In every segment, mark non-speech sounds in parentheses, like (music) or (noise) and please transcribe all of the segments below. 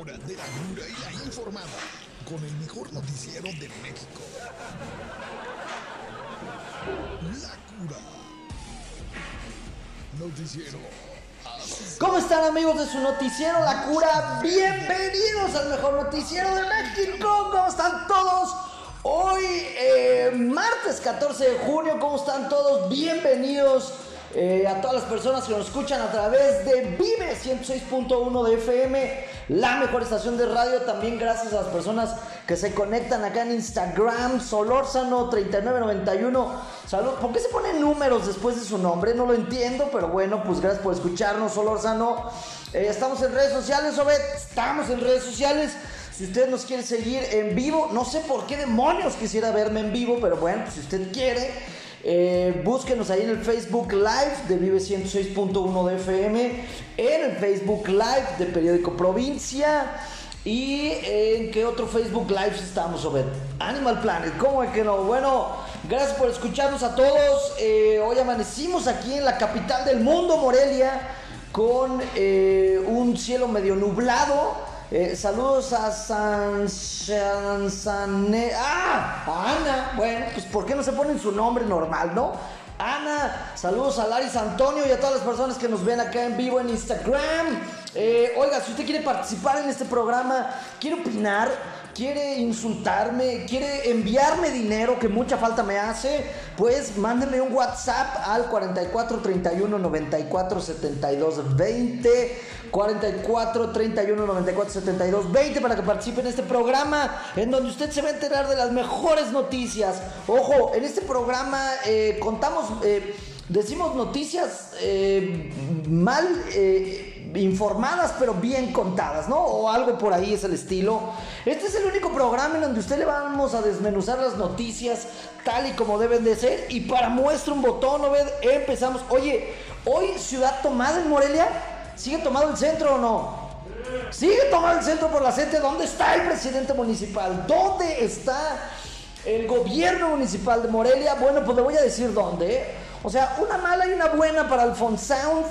hora de la dura y la informada con el mejor noticiero de México. La cura. Noticiero. ¿Cómo están amigos de su noticiero La Cura? Bienvenidos al mejor noticiero de México. ¿Cómo están todos? Hoy, eh, martes 14 de junio, ¿cómo están todos? Bienvenidos eh, a todas las personas que nos escuchan a través de Vive 106.1 de FM, la mejor estación de radio. También gracias a las personas que se conectan acá en Instagram, Solórzano3991. Salud. ¿Por qué se ponen números después de su nombre? No lo entiendo, pero bueno, pues gracias por escucharnos, Solórzano. Eh, estamos en redes sociales, Obed. Estamos en redes sociales. Si usted nos quiere seguir en vivo, no sé por qué demonios quisiera verme en vivo, pero bueno, pues si usted quiere, eh, búsquenos ahí en el Facebook Live de Vive 106.1 de FM, en el Facebook Live de Periódico Provincia. ¿Y en qué otro Facebook Live estamos, Obed? Animal Planet, ¿cómo es que no? Bueno, gracias por escucharnos a todos. Eh, hoy amanecimos aquí en la capital del mundo, Morelia, con eh, un cielo medio nublado. Eh, saludos a San, San, San Ah, a Ana. Bueno, pues ¿por qué no se ponen su nombre normal, no? Ana, saludos a Laris Antonio y a todas las personas que nos ven acá en vivo en Instagram. Eh, oiga, si usted quiere participar en este programa, quiere opinar, quiere insultarme, quiere enviarme dinero que mucha falta me hace, pues mándeme un WhatsApp al 44 31 94 72 20. 44 31 94 72 20 para que participe en este programa en donde usted se va a enterar de las mejores noticias. Ojo, en este programa eh, contamos, eh, decimos noticias eh, mal informadas pero bien contadas, ¿no? O algo por ahí es el estilo. Este es el único programa en donde usted le vamos a desmenuzar las noticias tal y como deben de ser. Y para muestra un botón, ¿no ven? Empezamos. Oye, hoy ciudad tomada en Morelia. ¿Sigue tomado el centro o no? Sigue tomado el centro por la gente. ¿Dónde está el presidente municipal? ¿Dónde está el gobierno municipal de Morelia? Bueno, pues le voy a decir dónde. ¿eh? O sea, una mala y una buena para Alfonsound.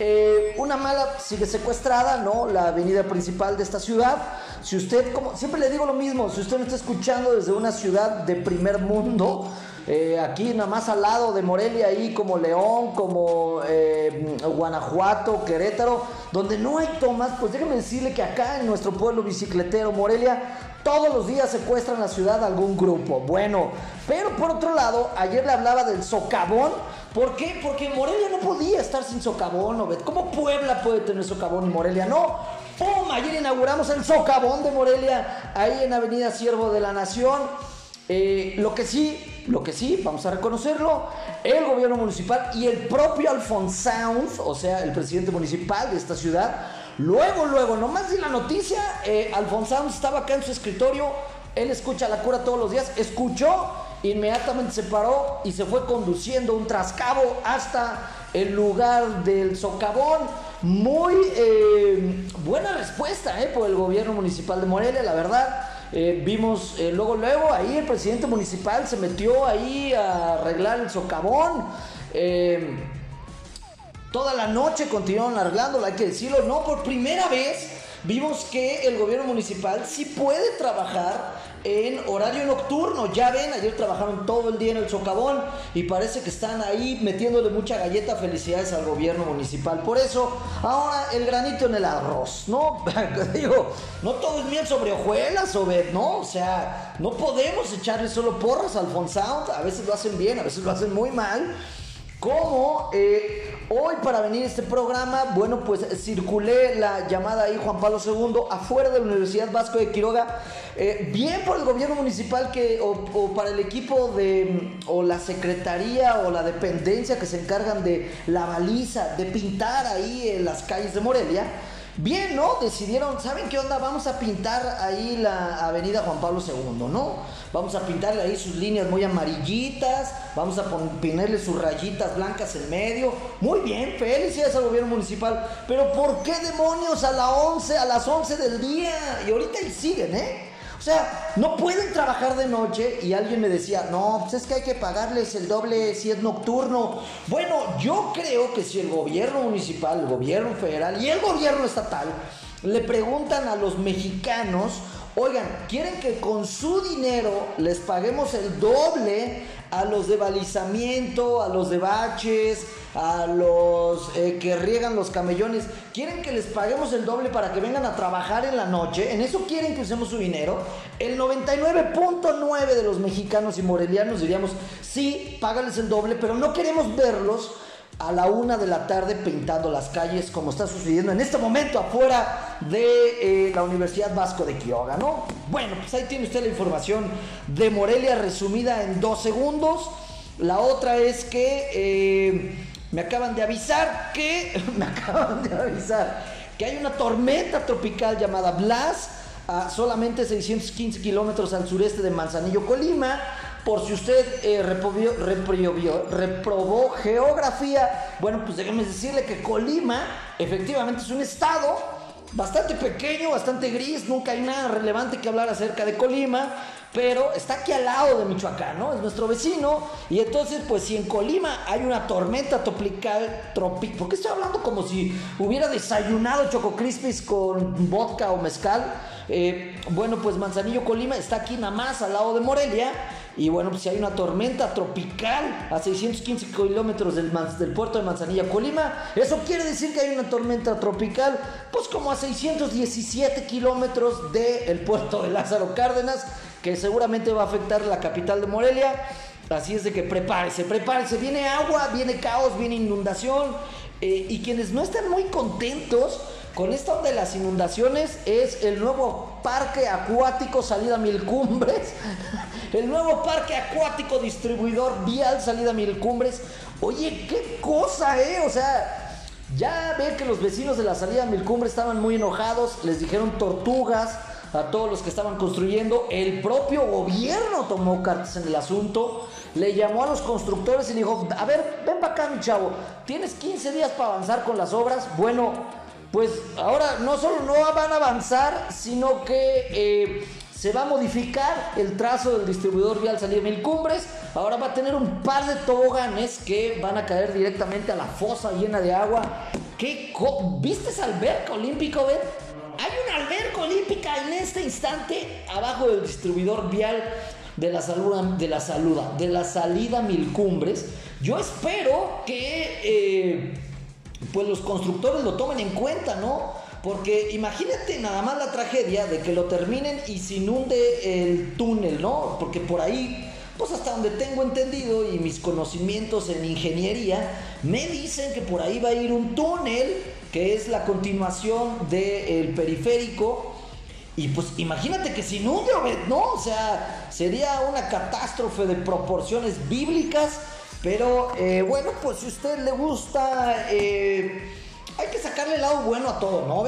Eh, una mala sigue secuestrada, ¿no? La avenida principal de esta ciudad. Si usted, como siempre le digo lo mismo, si usted me está escuchando desde una ciudad de primer mundo, eh, aquí nada más al lado de Morelia, ahí como León, como eh, Guanajuato, Querétaro, donde no hay tomas, pues déjeme decirle que acá en nuestro pueblo bicicletero Morelia, todos los días secuestran la ciudad algún grupo. Bueno, pero por otro lado, ayer le hablaba del socavón. ¿Por qué? Porque Morelia no podía estar sin socavón, ¿no? ¿Cómo Puebla puede tener socavón y Morelia no? ¡Pum! Ayer inauguramos el socavón de Morelia, ahí en Avenida Siervo de la Nación. Eh, lo que sí, lo que sí, vamos a reconocerlo, el gobierno municipal y el propio Alfonsound, o sea, el presidente municipal de esta ciudad, luego, luego, nomás de la noticia, eh, estaba acá en su escritorio, él escucha la cura todos los días, escuchó, inmediatamente se paró y se fue conduciendo un trascabo hasta el lugar del socavón. Muy eh, buena respuesta eh, por el gobierno municipal de Morelia, la verdad. Eh, vimos luego, luego, ahí el presidente municipal se metió ahí a arreglar el socavón. Toda la noche continuaron arreglándolo, hay que decirlo, no, por primera vez vimos que el gobierno municipal sí puede trabajar en horario nocturno. Ya ven, ayer trabajaron todo el día en el socavón y parece que están ahí metiéndole mucha galleta. Felicidades al gobierno municipal. Por eso, ahora el granito en el arroz, ¿no? (laughs) Digo, no todo es miel sobre hojuelas, Obed, ¿no? O sea, no podemos echarle solo porras al Fonsound. A veces lo hacen bien, a veces lo hacen muy mal. Como eh, hoy para venir este programa, bueno, pues circulé la llamada ahí Juan Pablo II afuera de la Universidad Vasco de Quiroga, eh, bien por el gobierno municipal que, o, o, para el equipo de, o la secretaría o la dependencia que se encargan de la baliza, de pintar ahí en las calles de Morelia. Bien, ¿no? Decidieron, ¿saben qué onda? Vamos a pintar ahí la avenida Juan Pablo II, ¿no? Vamos a pintarle ahí sus líneas muy amarillitas, vamos a ponerle sus rayitas blancas en medio. Muy bien, felicidades al gobierno municipal. Pero ¿por qué demonios a, la 11, a las 11 del día? Y ahorita ahí siguen, ¿eh? O sea, no pueden trabajar de noche y alguien me decía, no, pues es que hay que pagarles el doble si es nocturno. Bueno, yo creo que si el gobierno municipal, el gobierno federal y el gobierno estatal le preguntan a los mexicanos, oigan, ¿quieren que con su dinero les paguemos el doble a los de balizamiento, a los de baches, a los eh, que riegan los camellones? ¿Quieren que les paguemos el doble para que vengan a trabajar en la noche? ¿En eso quieren que usemos su dinero? El 99.9 de los mexicanos y morelianos diríamos, sí, págales el doble, pero no queremos verlos a la una de la tarde pintando las calles como está sucediendo en este momento afuera de eh, la Universidad Vasco de Quiroga, ¿no? Bueno, pues ahí tiene usted la información de Morelia resumida en dos segundos. La otra es que eh, me acaban de avisar que (laughs) me acaban de avisar que hay una tormenta tropical llamada Blas a solamente 615 kilómetros al sureste de Manzanillo, Colima por si usted eh, reprobó geografía, bueno, pues déjeme decirle que Colima efectivamente es un estado bastante pequeño, bastante gris, nunca hay nada relevante que hablar acerca de Colima, pero está aquí al lado de Michoacán, ¿no? Es nuestro vecino. Y entonces, pues si en Colima hay una tormenta tropical, tropical, ¿por qué estoy hablando como si hubiera desayunado Choco Crispis con vodka o mezcal? Eh, bueno, pues Manzanillo Colima está aquí nada más al lado de Morelia. Y bueno, pues si hay una tormenta tropical a 615 kilómetros del, del puerto de Manzanilla, Colima, eso quiere decir que hay una tormenta tropical, pues como a 617 kilómetros del puerto de Lázaro Cárdenas, seguramente va a afectar la capital de Morelia. Así es de que prepárese, prepárese. Viene agua, viene caos, viene inundación. Eh, y quienes no están muy contentos con esto de las inundaciones es el nuevo parque acuático Salida Mil Cumbres. (laughs) El nuevo parque acuático distribuidor vial Salida Mil Cumbres. Oye, qué cosa, ¿eh? O sea, ya ve que los vecinos de la Salida Mil Cumbres estaban muy enojados. Les dijeron tortugas a todos los que estaban construyendo. El propio gobierno tomó cartas en el asunto. Le llamó a los constructores y dijo, a ver, ven para acá mi chavo. Tienes 15 días para avanzar con las obras. Bueno, pues ahora no solo no van a avanzar, sino que eh, se va a modificar el trazo del distribuidor vial salir Mil Cumbres. Ahora va a tener un par de toboganes que van a caer directamente a la fosa llena de agua. ¿Qué ¿Viste esa alberca olímpica, Ben? Hay una alberca olímpica en este instante abajo del distribuidor vial de la salud, de la saluda, de la salida Mil Cumbres. Yo espero que eh, pues los constructores lo tomen en cuenta, ¿no? Porque imagínate nada más la tragedia de que lo terminen y se inunde el túnel, ¿no? Porque por ahí, pues hasta donde tengo entendido y mis conocimientos en ingeniería, me dicen que por ahí va a ir un túnel que es la continuación del periférico. Y pues imagínate que se inunde, ¿no? O sea, sería una catástrofe de proporciones bíblicas pero eh, bueno, pues si usted le gusta, eh, hay que sacarle el lado bueno a todo, ¿no?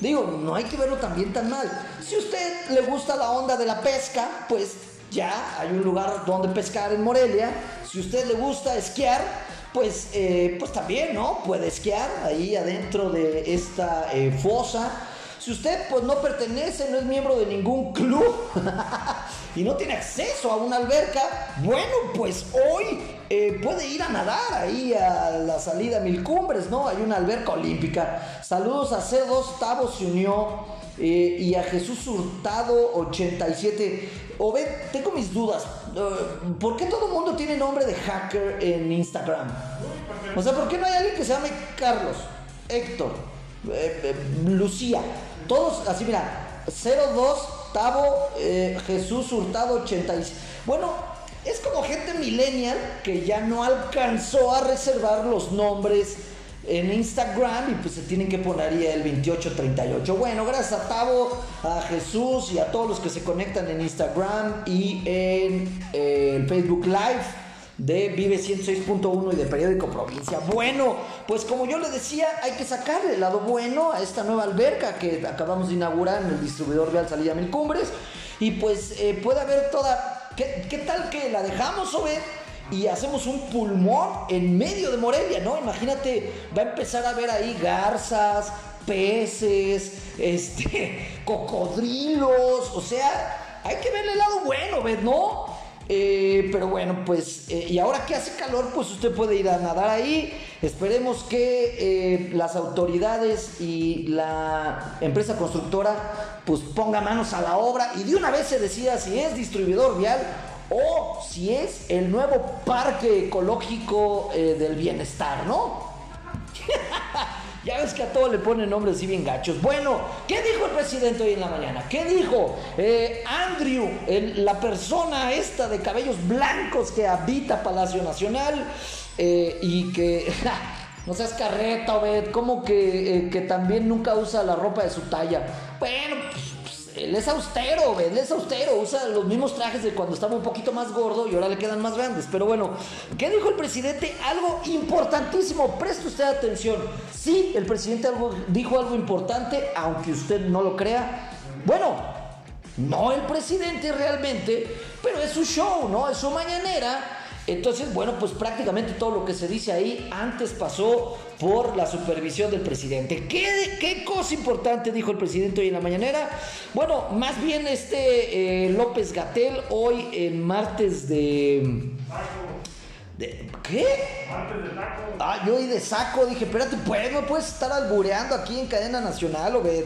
Digo, no hay que verlo también tan mal. Si a usted le gusta la onda de la pesca, pues ya hay un lugar donde pescar en Morelia. Si a usted le gusta esquiar, pues, eh, pues también, ¿no? Puede esquiar ahí adentro de esta fosa. Si usted pues no pertenece, no es miembro de ningún club (laughs) y no tiene acceso a una alberca, bueno, pues hoy eh, puede ir a nadar ahí a la salida Mil Cumbres, ¿no? Hay una alberca olímpica. Saludos a C2, Tavo se unió eh, y a Jesús Hurtado 87. Obed, tengo mis dudas. Eh, ¿Por qué todo el mundo tiene nombre de hacker en Instagram? O sea, ¿por qué no hay alguien que se llame Carlos, Héctor, Lucía? Todos así, mira, 02 Tavo Jesús Hurtado 87. Bueno, es como gente millennial que ya no alcanzó a reservar los nombres en Instagram y pues se tienen que poner ahí el 2838. Bueno, gracias a Tavo, a Jesús y a todos los que se conectan en Instagram y en eh, el Facebook Live de Vive 106.1 y de Periódico Provincia. Bueno, pues como yo le decía, hay que sacarle el lado bueno a esta nueva alberca que acabamos de inaugurar en el distribuidor Real Salida Mil Cumbres. Y pues eh, puede haber toda ¿Qué, tal que la dejamos, Obed? Y hacemos un pulmón en medio de Morelia, ¿no? Imagínate, va a empezar a ver ahí garzas, peces, este, (laughs) cocodrilos, o sea, hay que verle el lado bueno, ¿ves? ¿No? Eh, pero bueno, pues, eh, y ahora que hace calor, pues usted puede ir a nadar ahí. Esperemos que eh, las autoridades y la empresa constructora pues ponga manos a la obra y de una vez se decida si es distribuidor vial o si es el nuevo parque ecológico del bienestar, ¿no? (laughs) Ya ves que a todo le ponen nombres así bien gachos. Bueno, ¿qué dijo el presidente hoy en la mañana? ¿Qué dijo eh, Andrew, la persona esta de cabellos blancos que habita Palacio Nacional eh, y que... (laughs) No seas carreta, Obed, como que, eh, que también nunca usa la ropa de su talla. Bueno, pues él es austero, él es austero, usa los mismos trajes de cuando estaba un poquito más gordo y ahora le quedan más grandes. Pero bueno, ¿qué dijo el presidente? Algo importantísimo, preste usted atención. Sí, el presidente dijo algo importante, aunque usted no lo crea. Bueno, no el presidente realmente, pero es su show, ¿no? Es su mañanera entonces, bueno, pues prácticamente todo lo que se dice ahí antes pasó por la supervisión del presidente. ¿Qué, cosa importante dijo el presidente hoy en la mañanera? Bueno, más bien este eh, López Gatel hoy en martes de... ¿Qué? Ah, yo oí de saco, dije, espérate, pues no puedes estar albureando aquí en cadena nacional, o ver.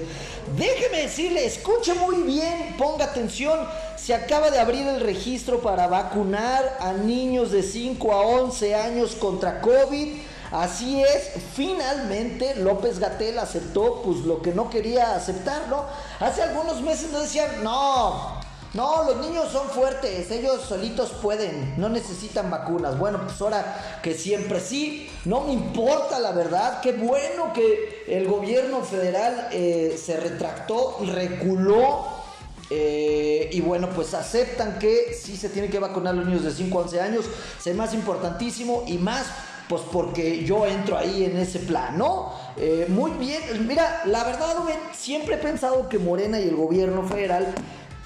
Déjeme decirle, escuche muy bien, ponga atención. Se acaba de abrir el registro para vacunar a niños de 5 a 11 años contra COVID. Así es, finalmente López Gatel aceptó pues lo que no quería aceptar, ¿no? Hace algunos meses nos decían, no, no, los niños son fuertes, ellos solitos pueden, no necesitan vacunas. Bueno, pues ahora que siempre sí, no me importa la verdad, qué bueno que el gobierno federal eh, se retractó, reculó. Eh, y bueno, pues aceptan que sí se tienen que vacunar los niños de 5 a 11 años. Es más importantísimo y más pues porque yo entro ahí en ese plan, ¿no? Eh, muy bien, mira, la verdad, siempre he pensado que Morena y el gobierno federal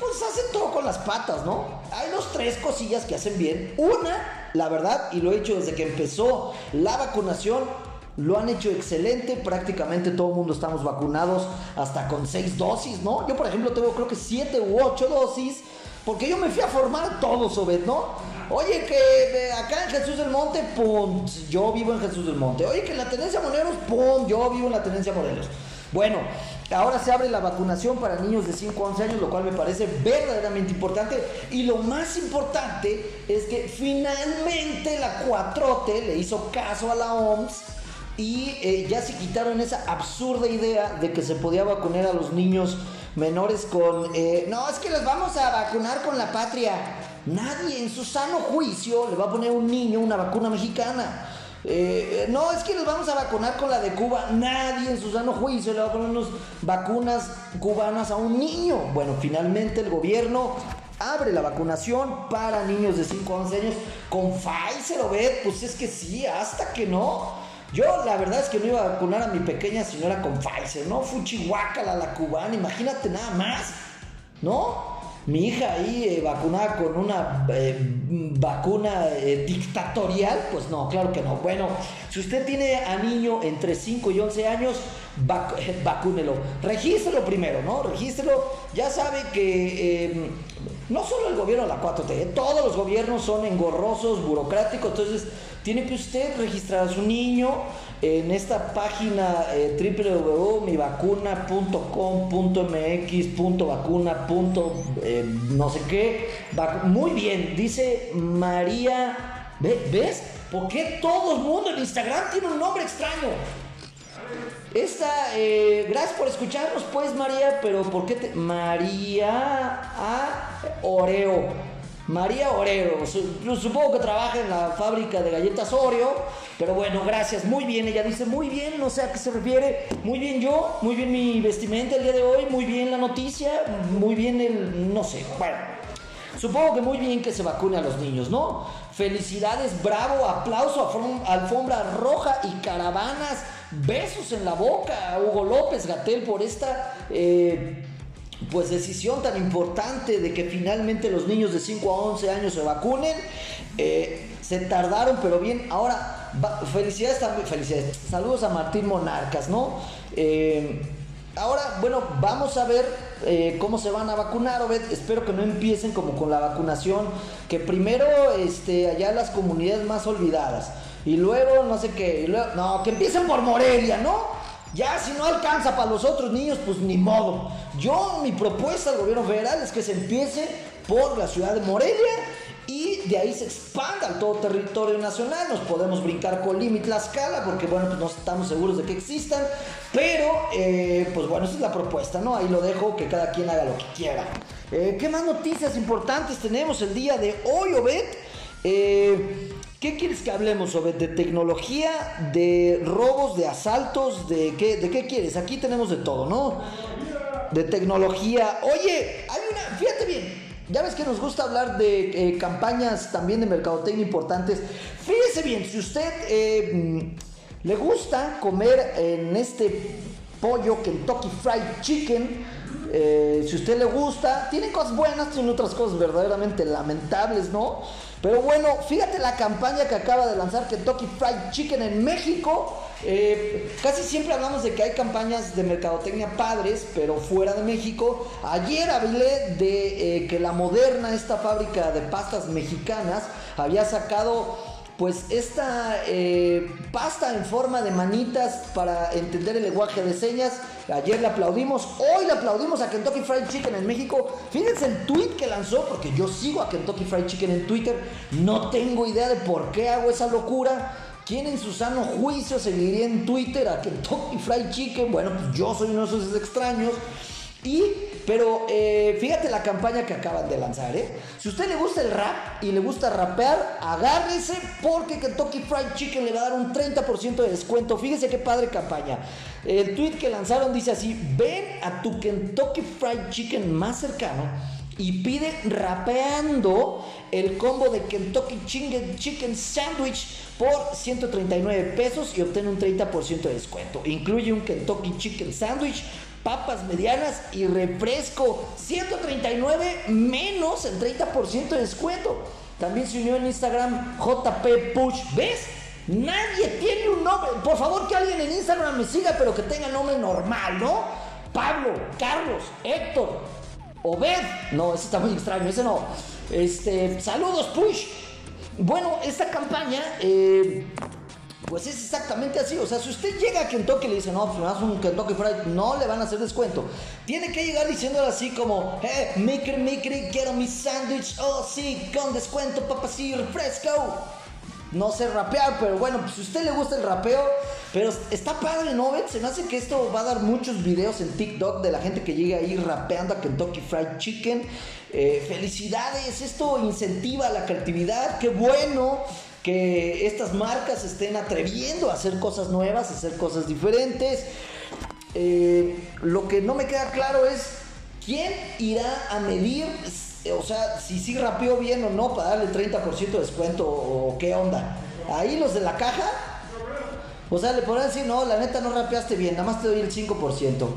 pues hacen todo con las patas, ¿no? Hay dos, tres cosillas que hacen bien. Una, la verdad, y lo he hecho desde que empezó la vacunación, lo han hecho excelente, prácticamente todo el mundo estamos vacunados hasta con seis dosis, ¿no? Yo, por ejemplo, tengo creo que siete u ocho dosis, porque yo me fui a formar todos, Obed, ¿no? Oye, que acá en Jesús del Monte, pum, yo vivo en Jesús del Monte. Oye, que en la tenencia Morelos, pum, yo vivo en la tenencia Morelos. Bueno, ahora se abre la vacunación para niños de 5 a 11 años, lo cual me parece verdaderamente importante. Y lo más importante es que finalmente la 4T le hizo caso a la OMS y eh, ya se quitaron esa absurda idea de que se podía vacunar a los niños menores con... Eh, no, es que los vamos a vacunar con la patria. Nadie en su sano juicio le va a poner a un niño una vacuna mexicana. Eh, no, es que nos vamos a vacunar con la de Cuba. Nadie en su sano juicio le va a poner unas vacunas cubanas a un niño. Bueno, finalmente el gobierno abre la vacunación para niños de 5 a 11 años con Pfizer o ve, pues es que sí, hasta que no. Yo la verdad es que no iba a vacunar a mi pequeña señora con Pfizer, ¿no? Fuchihuacala la cubana, imagínate nada más, ¿no? Mi hija ahí eh, vacunada con una eh, vacuna eh, dictatorial, pues no, claro que no. Bueno, si usted tiene a niño entre 5 y 11 años, vacúnelo. Regístrelo primero, ¿no? Regístrelo. Ya sabe que em, no solo el gobierno de la 4T, todos los gobiernos son engorrosos, burocráticos, entonces tiene que usted registrar a su niño en esta página eh, www.mivacuna.com.mx.vacuna. Eh, no sé qué. Muy bien, dice María. ¿Ves? ¿Por qué todo el mundo en Instagram tiene un nombre extraño? Esta, eh, gracias por escucharnos, pues María, pero ¿por qué te. María A. Oreo. María Oreo, supongo que trabaja en la fábrica de galletas Oreo, pero bueno, gracias, muy bien, ella dice, muy bien, no sé a qué se refiere, muy bien yo, muy bien mi vestimenta el día de hoy, muy bien la noticia, muy bien el, no sé, bueno, supongo que muy bien que se vacune a los niños, ¿no? Felicidades, bravo, aplauso, alfombra roja y caravanas, besos en la boca Hugo López Gatel por esta... Eh, pues decisión tan importante de que finalmente los niños de 5 a 11 años se vacunen. Eh, se tardaron, pero bien. Ahora, felicidades también, felicidades. Saludos a Martín Monarcas, ¿no? Eh, Ahora, bueno, vamos a ver eh, cómo se van a vacunar, Obed. Espero que no empiecen como con la vacunación, que primero este, allá las comunidades más olvidadas, y luego no sé qué, y luego, no, que empiecen por Morelia, ¿no? Ya si no alcanza para los otros niños, pues ni modo. Yo, mi propuesta al gobierno federal es que se empiece por la ciudad de Morelia y de ahí se expanda al todo territorio nacional. Nos podemos brincar Colima y Tlaxcala porque, bueno, pues no estamos seguros de que existan, pero, eh, pues bueno, esa es la propuesta, ¿no? Ahí lo dejo, que cada quien haga lo que quiera. Eh, ¿Qué más noticias importantes tenemos el día de hoy, Obed? Eh, ¿Qué quieres que hablemos, Obed? ¿De tecnología, de robos, de asaltos? ¿De qué, ¿De qué quieres? Aquí tenemos de todo, ¿no? De tecnología. Oye, hay una, fíjate bien, ya ves que nos gusta hablar de eh, campañas también de mercadotecnia importantes. Fíjese bien, si usted eh, mm, le gusta comer en este pollo Kentucky Fried Chicken, eh, si usted le gusta, tiene cosas buenas, tiene otras cosas verdaderamente lamentables, ¿no? Pero bueno, fíjate la campaña que acaba de lanzar Kentucky Fried Chicken en México. Eh, casi siempre hablamos de que hay campañas de mercadotecnia padres, pero fuera de México. Ayer hablé de eh, que la Moderna, esta fábrica de pastas mexicanas, había sacado pues esta eh, pasta en forma de manitas para entender el lenguaje de señas. Ayer le aplaudimos, hoy le aplaudimos a Kentucky Fried Chicken en México. Fíjense el tweet que lanzó, porque yo sigo a Kentucky Fried Chicken en Twitter. No tengo idea de por qué hago esa locura. ¿Quién en su sano juicio seguiría en Twitter a Kentucky Fried Chicken? Bueno, pues yo soy uno de esos extraños. Pero eh, fíjate la campaña que acaban de lanzar, ¿eh? Si usted le gusta el rap y le gusta rapear, agárrese porque Kentucky Fried Chicken le va a dar un 30% de descuento. Fíjese qué padre campaña. El tweet que lanzaron dice así: Ven a tu Kentucky Fried Chicken más cercano y pide rapeando el combo de Kentucky Chicken, Sandwich por 139 pesos y obtiene un 30% de descuento. Incluye un Kentucky Chicken Sandwich papas medianas y refresco. 139 menos el 30% de descuento. También se unió en Instagram JP Push. ¿Ves? Nadie tiene un nombre. Por favor, que alguien en Instagram me siga, pero que tenga nombre normal, ¿no? Pablo, Carlos, Héctor, Obed. No, ese está muy extraño, ese no. Este, saludos, Push. Bueno, esta campaña eh, pues es exactamente así. O sea, si usted llega a Kentucky y le dice, no, pues me un Kentucky Fried, no le van a hacer descuento. Tiene que llegar diciéndole así como, eh, micri, micri, quiero mi sándwich. Oh, sí, con descuento, sí, refresco. No sé rapear, pero bueno, pues si usted le gusta el rapeo, pero está padre, ¿no? Se me hace que esto va a dar muchos videos en TikTok de la gente que llega ahí rapeando a Kentucky Fried Chicken. Eh, felicidades, esto incentiva la creatividad, qué bueno que estas marcas estén atreviendo a hacer cosas nuevas, a hacer cosas diferentes. Eh, lo que no me queda claro es quién irá a medir, o sea, si sí rapeó bien o no para darle 30% de descuento o qué onda. Ahí los de la caja, o sea, le podrán decir, no, la neta no rapeaste bien, nada más te doy el 5%.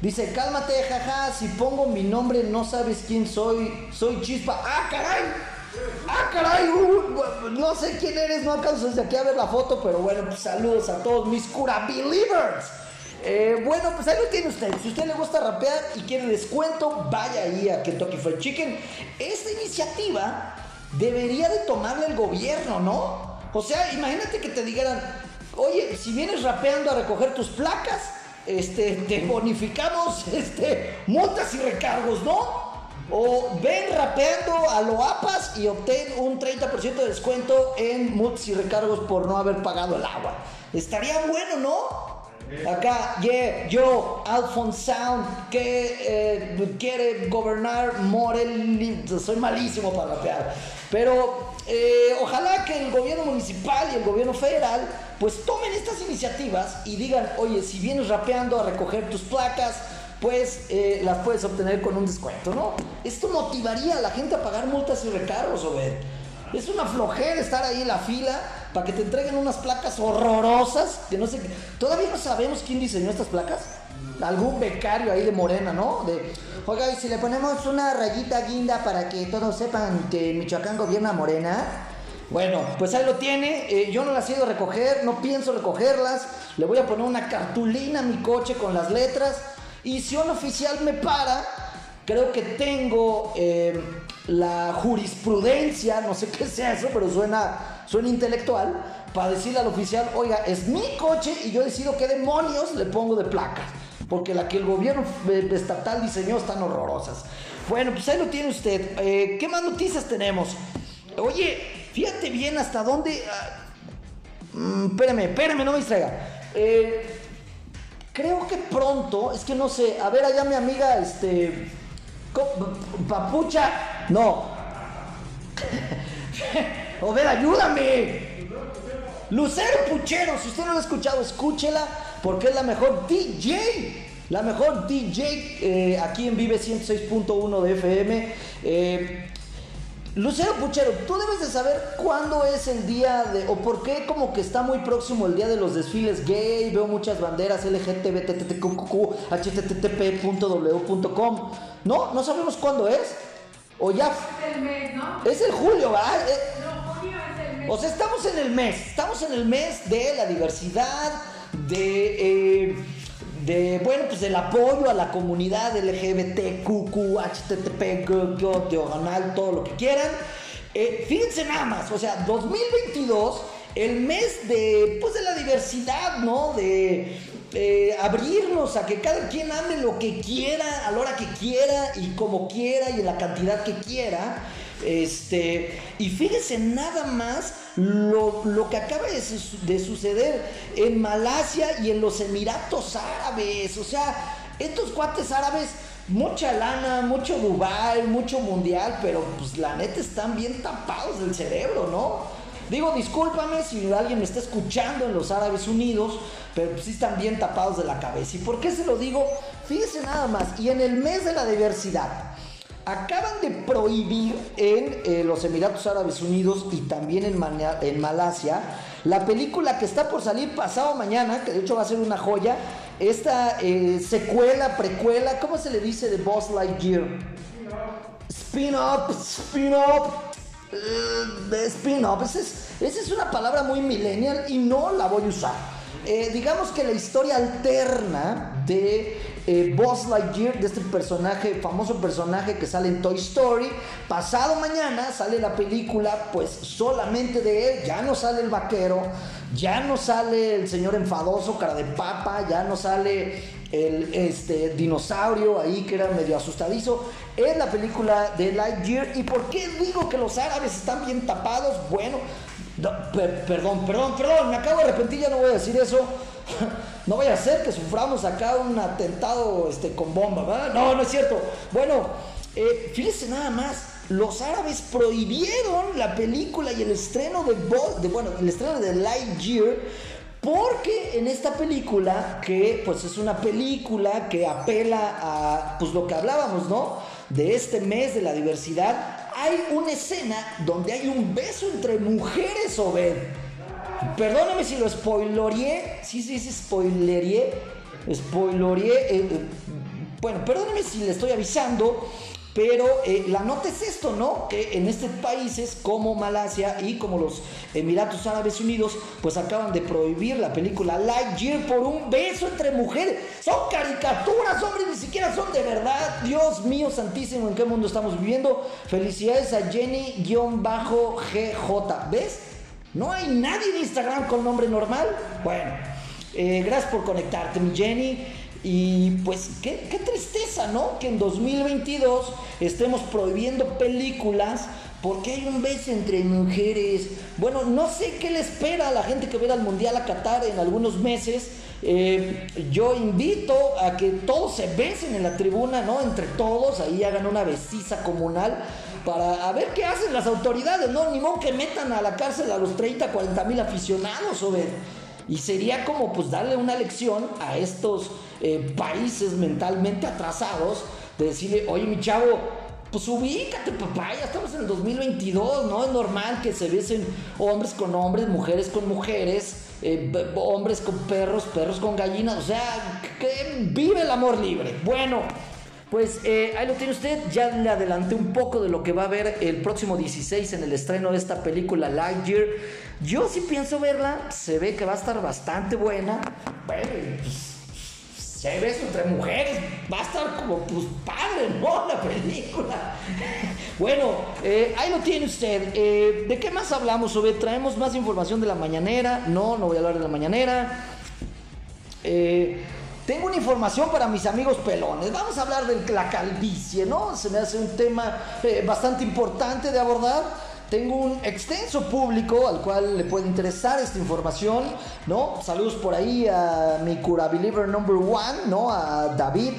Dice, cálmate, jaja, si pongo mi nombre no sabes quién soy, soy chispa. ¡Ah, caray! ¡Ah, caray! No sé quién eres, no alcanzo desde aquí a ver la foto, pero bueno, pues saludos a todos mis cura believers. Eh, bueno, pues ahí lo tiene usted. Si usted le gusta rapear y quiere descuento, vaya ahí a Kentucky Fried Chicken. Esta iniciativa debería de tomarla el gobierno, ¿no? O sea, imagínate que te dijeran, oye, si vienes rapeando a recoger tus placas, este, te bonificamos (laughs) este, multas y recargos, ¿no? O ven rapeando a lo APAS y obtén un 30% de descuento en multas y recargos por no haber pagado el agua. Estaría bueno, ¿no? Acá, yeah, yo, Alphonse Sound, que eh, quiere gobernar Morel. Soy malísimo para rapear. Pero eh, ojalá que el gobierno municipal y el gobierno federal pues tomen estas iniciativas y digan, oye, si vienes rapeando a recoger tus placas, pues eh, las puedes obtener con un descuento, ¿no? Esto motivaría a la gente a pagar multas y recargos, Obed. Es una flojera estar ahí en la fila para que te entreguen unas placas horrorosas que no sé Todavía no sabemos quién diseñó estas placas. Algún becario ahí de Morena, ¿no? Oiga, y si le ponemos una rayita guinda para que todos sepan que Michoacán gobierna Morena. Bueno, pues ahí lo tiene. Eh, yo no las he ido a recoger, no pienso recogerlas. Le voy a poner una cartulina a mi coche con las letras Y si un oficial me para, creo que tengo eh, la jurisprudencia, no sé qué sea eso, pero suena, suena intelectual, para decirle al oficial, oiga, es mi coche y yo decido qué demonios le pongo de placas. Porque la que el gobierno eh, estatal diseñó están horrorosas. Bueno, pues ahí lo tiene usted. Eh, ¿Qué más noticias tenemos? Oye, fíjate bien hasta dónde... Uh, mm, espérame, espérame, no me distraiga. Eh, creo que pronto, es que no sé, a ver allá mi amiga, este... Papucha, no. (laughs) o ver, ayúdame. Lucero Puchero, si usted no lo ha escuchado, escúchela porque es la mejor DJ. La mejor DJ eh, aquí en Vive 106.1 de FM. Eh, Lucero Puchero, tú debes de saber cuándo es el día de, o por qué como que está muy próximo el día de los desfiles gay, veo muchas banderas http.w.com. No, no sabemos cuándo es. O ya. Es el mes, ¿no? Es el julio, ¿verdad? Eh, No, junio es el mes. o sea, estamos en el mes, estamos en el mes de la diversidad, de, eh, de bueno, pues del apoyo a la comunidad LGBTQQ, HTTP, G, G, diagonal, todo lo que quieran. Eh, fíjense nada más, o sea, 2022, el mes de, pues de la diversidad, ¿no? De eh, abrirnos a que cada quien ame lo que quiera, a la hora que quiera y como quiera y en la cantidad que quiera. Este, y fíjense nada más lo, lo que acaba de, su- de suceder en Malasia y en los Emiratos Árabes. O sea, estos cuates árabes, mucha lana, mucho Dubai, mucho mundial, pero pues la neta están bien tapados del cerebro, ¿no? Digo, discúlpame si alguien me está escuchando en los Árabes Unidos, pero pues sí están bien tapados de la cabeza. ¿Y por qué se lo digo? Fíjense nada más, y en el mes de la diversidad, acaban de prohibir en eh, los Emiratos Árabes Unidos y también en, Malasia la película que está por salir pasado mañana, que de hecho va a ser una joya, esta eh, secuela, precuela, ¿cómo se le dice de Boss Lightyear? Spin-up, spin-up. eh, spin-up. Esa es, esa es una palabra muy millennial y no la voy a usar. Digamos que la historia alterna de eh, Buzz Lightyear, de este personaje, famoso personaje que sale en Toy Story, pasado mañana sale la película, pues solamente de él, ya no sale el vaquero, ya no sale el señor enfadoso, cara de papa, ya no sale el este, dinosaurio ahí que era medio asustadizo. Es la película de Lightyear. ¿Y por qué digo que los árabes están bien tapados? Bueno, no, per- perdón, perdón, perdón, me acabo de arrepentir, ya no voy a decir eso. (laughs) No vaya a ser que suframos acá un atentado este, con bomba, ¿verdad? No, no es cierto. Bueno, eh, fíjense nada más. Los árabes prohibieron la película y el estreno de, Bo- de bueno, el estreno de Lightyear porque en esta película, que pues es una película que apela a pues lo que hablábamos, ¿no? De este mes de la diversidad, hay una escena donde hay un beso entre mujeres, Obed. Perdóname si lo spoileré, sí, sí, sí, spoileré, spoileré, eh, eh, bueno, perdóname si le estoy avisando, pero eh, la nota es esto, ¿no? Que en estos países como Malasia y como los Emiratos Árabes Unidos, pues acaban de prohibir la película Lightyear por un beso entre mujeres. Son caricaturas, hombre, ni siquiera son de verdad. Dios mío santísimo, ¿en qué mundo estamos viviendo? Felicidades a Jenny-GJ. ¿Ves? No hay nadie en Instagram con nombre normal. Bueno, eh, gracias por conectarte, mi Jenny. Y pues qué, tristeza, ¿no? Que en 2022 estemos prohibiendo películas porque hay un beso entre mujeres. Bueno, no sé qué le espera a la gente que ir al Mundial a Qatar en algunos meses. Eh, yo invito a que todos se besen en la tribuna, ¿no? Entre todos, ahí hagan una besiza comunal para a ver qué hacen las autoridades, ¿no? Ni modo que metan a la cárcel a los 30, 40 mil aficionados, o Y sería como pues darle una lección a estos eh, países mentalmente atrasados de decirle, oye mi chavo, pues ubícate papá, ya estamos en el 2022, ¿no? Es normal que se besen hombres con hombres, mujeres con mujeres, eh, hombres con perros, perros con gallinas, o sea, que vive el amor libre. Bueno. Pues eh, ahí lo tiene usted, ya le adelanté un poco de lo que va a ver el próximo 16 en el estreno de esta película Lightyear. Yo sí pienso verla, se ve que va a estar bastante buena. Bueno, pues, si hay beso entre mujeres, va a estar como pues padre, ¿no? (laughs) La película. bueno, eh, ahí lo tiene usted. Eh, ¿De qué más hablamos? Sobre, traemos más información de la mañanera. No, no voy a hablar de la mañanera. Eh, tengo una información para mis amigos pelones. Vamos a hablar de la calvicie, ¿no? Se me hace un tema eh, bastante importante de abordar. Tengo un extenso público al cual le puede interesar esta información, ¿no? Saludos por ahí a mi cura believer number one, ¿no? A David.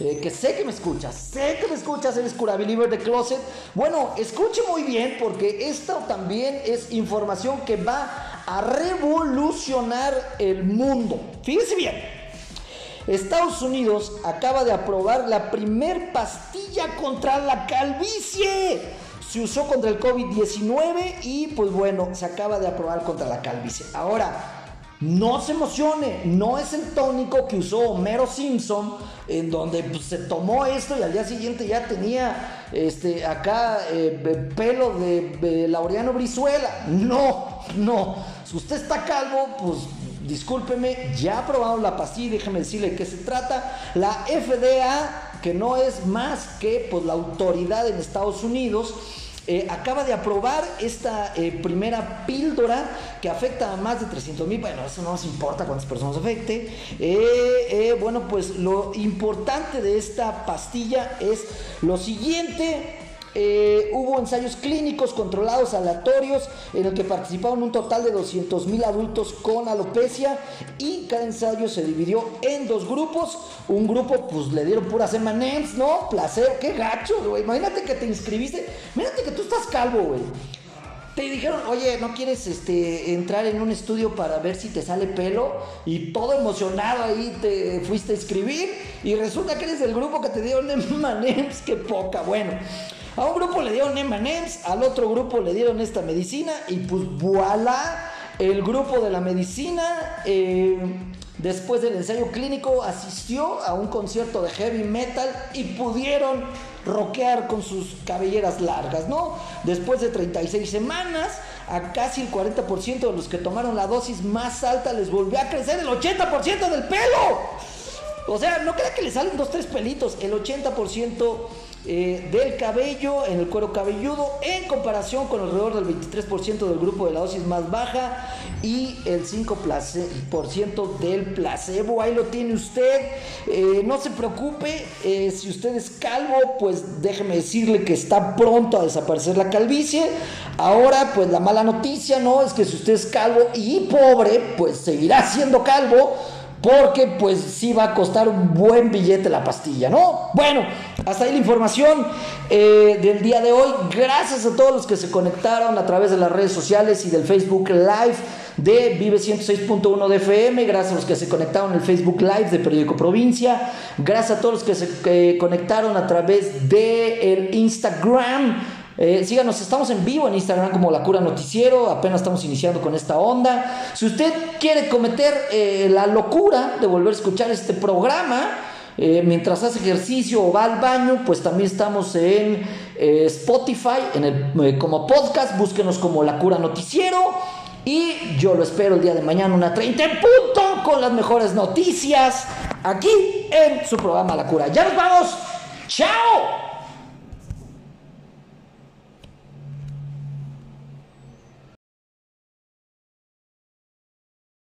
eh, que sé que me escuchas, sé que me escuchas, eres cura believer de Closet. Bueno, escuche muy bien porque esto también es información que va a revolucionar el mundo. Fíjese bien. Estados Unidos acaba de aprobar la primer pastilla contra la calvicie. Se usó contra el COVID-19 y pues bueno, se acaba de aprobar contra la calvicie. Ahora, no se emocione, no es el tónico que usó Homero Simpson, en donde pues, se tomó esto y al día siguiente ya tenía este, acá eh, pelo de, de Laureano Brizuela. No, no. Si usted está calvo, pues discúlpeme, ya aprobaron la pastilla, déjeme decirle de qué se trata. La FDA, que no es más que pues, la autoridad en Estados Unidos, eh, acaba de aprobar esta eh, primera píldora que afecta a más de 300 mil. Bueno, eso no nos importa cuántas personas afecte. Eh, bueno, pues lo importante de esta pastilla es lo siguiente. Eh, hubo ensayos clínicos controlados aleatorios en el que participaron un total de 200 mil adultos con alopecia y cada ensayo se dividió en dos grupos. Un grupo pues le dieron puras M&M's, ¿no? Placer, qué gacho, güey. Imagínate que te inscribiste, imagínate que tú estás calvo, güey. Te dijeron, oye, ¿no quieres este, entrar en un estudio para ver si te sale pelo? Y todo emocionado ahí te fuiste a inscribir y resulta que eres del grupo que te dieron M&M's, (laughs) qué poca, bueno. A un grupo le dieron M&M's, al otro grupo le dieron esta medicina y pues voilà, el grupo de la medicina eh, después del ensayo clínico asistió a un concierto de heavy metal y pudieron rockear con sus cabelleras largas, ¿no? Después de 36 semanas, a casi el 40% de los que tomaron la dosis más alta les volvió a crecer el 80% del pelo. O sea, no crea que le salen dos, tres pelitos, el 80% eh, del cabello en el cuero cabelludo en comparación con alrededor del 23% del grupo de la dosis más baja y el 5% del placebo. Ahí lo tiene usted. Eh, no se preocupe, eh, si usted es calvo, pues déjeme decirle que está pronto a desaparecer la calvicie. Ahora, pues la mala noticia, ¿no? Es que si usted es calvo y pobre, pues seguirá siendo calvo porque pues sí va a costar un buen billete la pastilla, ¿no? Bueno, hasta ahí la información eh, del día de hoy. Gracias a todos los que se conectaron a través de las redes sociales y del Facebook Live de Vive 106.1 de FM. Gracias a los que se conectaron en el Facebook Live de Periódico Provincia. Gracias a todos los que se eh, conectaron a través de el Instagram eh, síganos, estamos en vivo en Instagram como La Cura Noticiero, apenas estamos iniciando con esta onda. Si usted quiere cometer eh, la locura de volver a escuchar este programa, eh, mientras hace ejercicio o va al baño, pues también estamos en Spotify, en el, como podcast, búsquenos como La Cura Noticiero. Y yo lo espero el día de mañana, una 30 en punto, con las mejores noticias, aquí en su programa La Cura. Ya nos vamos. ¡Chao!